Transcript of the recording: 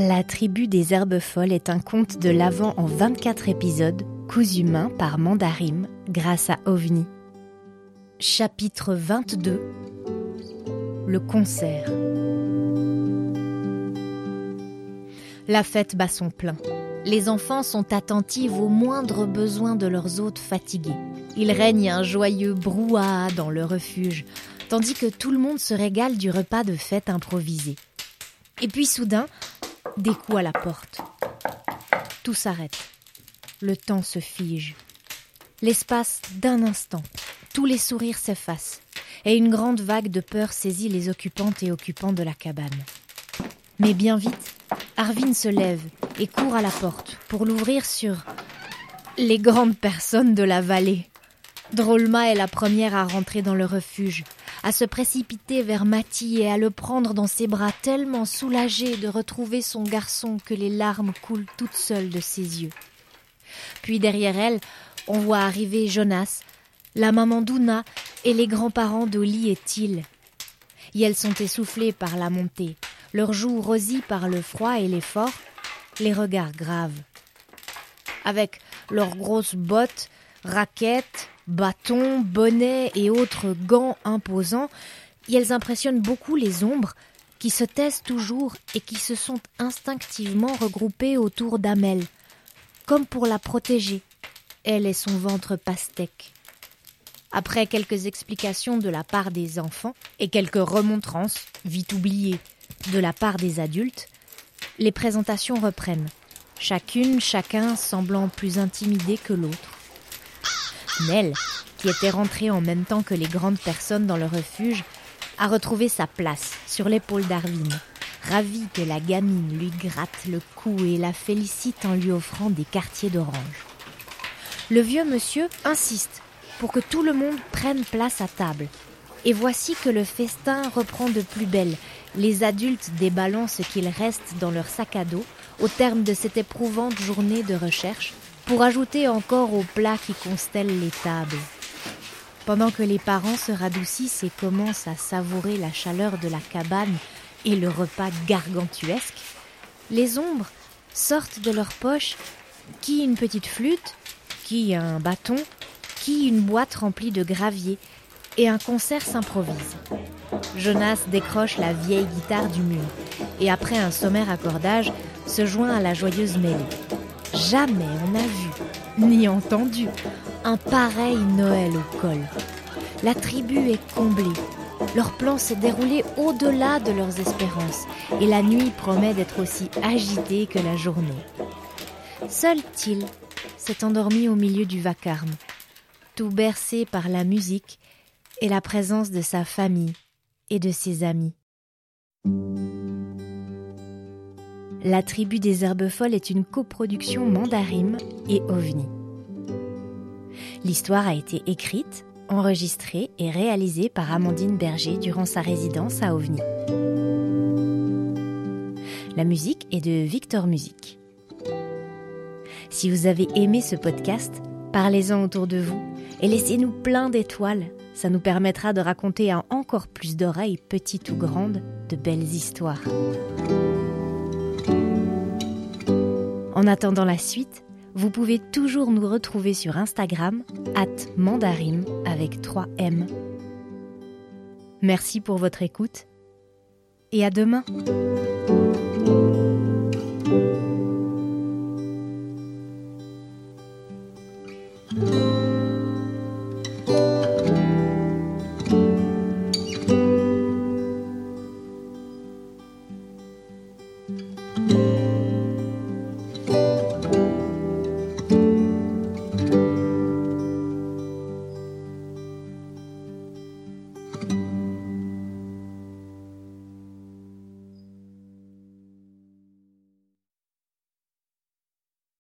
La tribu des herbes folles est un conte de l'Avent en 24 épisodes, cousu main par Mandarim grâce à OVNI. Chapitre 22 Le concert La fête bat son plein. Les enfants sont attentifs aux moindres besoins de leurs hôtes fatigués. Il règne un joyeux brouhaha dans le refuge, tandis que tout le monde se régale du repas de fête improvisé. Et puis soudain, des coups à la porte. Tout s'arrête. Le temps se fige. L'espace d'un instant, tous les sourires s'effacent, et une grande vague de peur saisit les occupantes et occupants de la cabane. Mais bien vite, Arvin se lève et court à la porte pour l'ouvrir sur les grandes personnes de la vallée. Drolma est la première à rentrer dans le refuge, à se précipiter vers Mati et à le prendre dans ses bras tellement soulagée de retrouver son garçon que les larmes coulent toutes seules de ses yeux. Puis derrière elle, on voit arriver Jonas, la maman Douna et les grands-parents d'Oli et Till. Et elles sont essoufflées par la montée, leurs joues rosies par le froid et l'effort, les regards graves. Avec leurs grosses bottes, raquettes, bâtons, bonnets et autres gants imposants, et elles impressionnent beaucoup les ombres qui se taisent toujours et qui se sont instinctivement regroupées autour d'Amel, comme pour la protéger, elle et son ventre pastèque. Après quelques explications de la part des enfants et quelques remontrances, vite oubliées, de la part des adultes, les présentations reprennent, chacune, chacun semblant plus intimidé que l'autre. Nell, qui était rentrée en même temps que les grandes personnes dans le refuge, a retrouvé sa place sur l'épaule d'Arvin, ravie que la gamine lui gratte le cou et la félicite en lui offrant des quartiers d'orange. Le vieux monsieur insiste pour que tout le monde prenne place à table. Et voici que le festin reprend de plus belle, les adultes déballant ce qu'il reste dans leur sac à dos au terme de cette éprouvante journée de recherche pour ajouter encore aux plats qui constellent les tables. Pendant que les parents se radoucissent et commencent à savourer la chaleur de la cabane et le repas gargantuesque, les ombres sortent de leurs poches, qui une petite flûte, qui un bâton, qui une boîte remplie de gravier, et un concert s'improvise. Jonas décroche la vieille guitare du mur, et après un sommaire accordage, se joint à la joyeuse mêlée. Jamais on n'a vu, ni entendu, un pareil Noël au col. La tribu est comblée. Leur plan s'est déroulé au-delà de leurs espérances, et la nuit promet d'être aussi agitée que la journée. Seul Till s'est endormi au milieu du vacarme, tout bercé par la musique et la présence de sa famille et de ses amis. La tribu des herbes folles est une coproduction Mandarim et OVNI. L'histoire a été écrite, enregistrée et réalisée par Amandine Berger durant sa résidence à OVNI. La musique est de Victor Music. Si vous avez aimé ce podcast, parlez-en autour de vous et laissez-nous plein d'étoiles. Ça nous permettra de raconter à encore plus d'oreilles, petites ou grandes, de belles histoires. En attendant la suite, vous pouvez toujours nous retrouver sur Instagram, at mandarim avec 3 M. Merci pour votre écoute et à demain.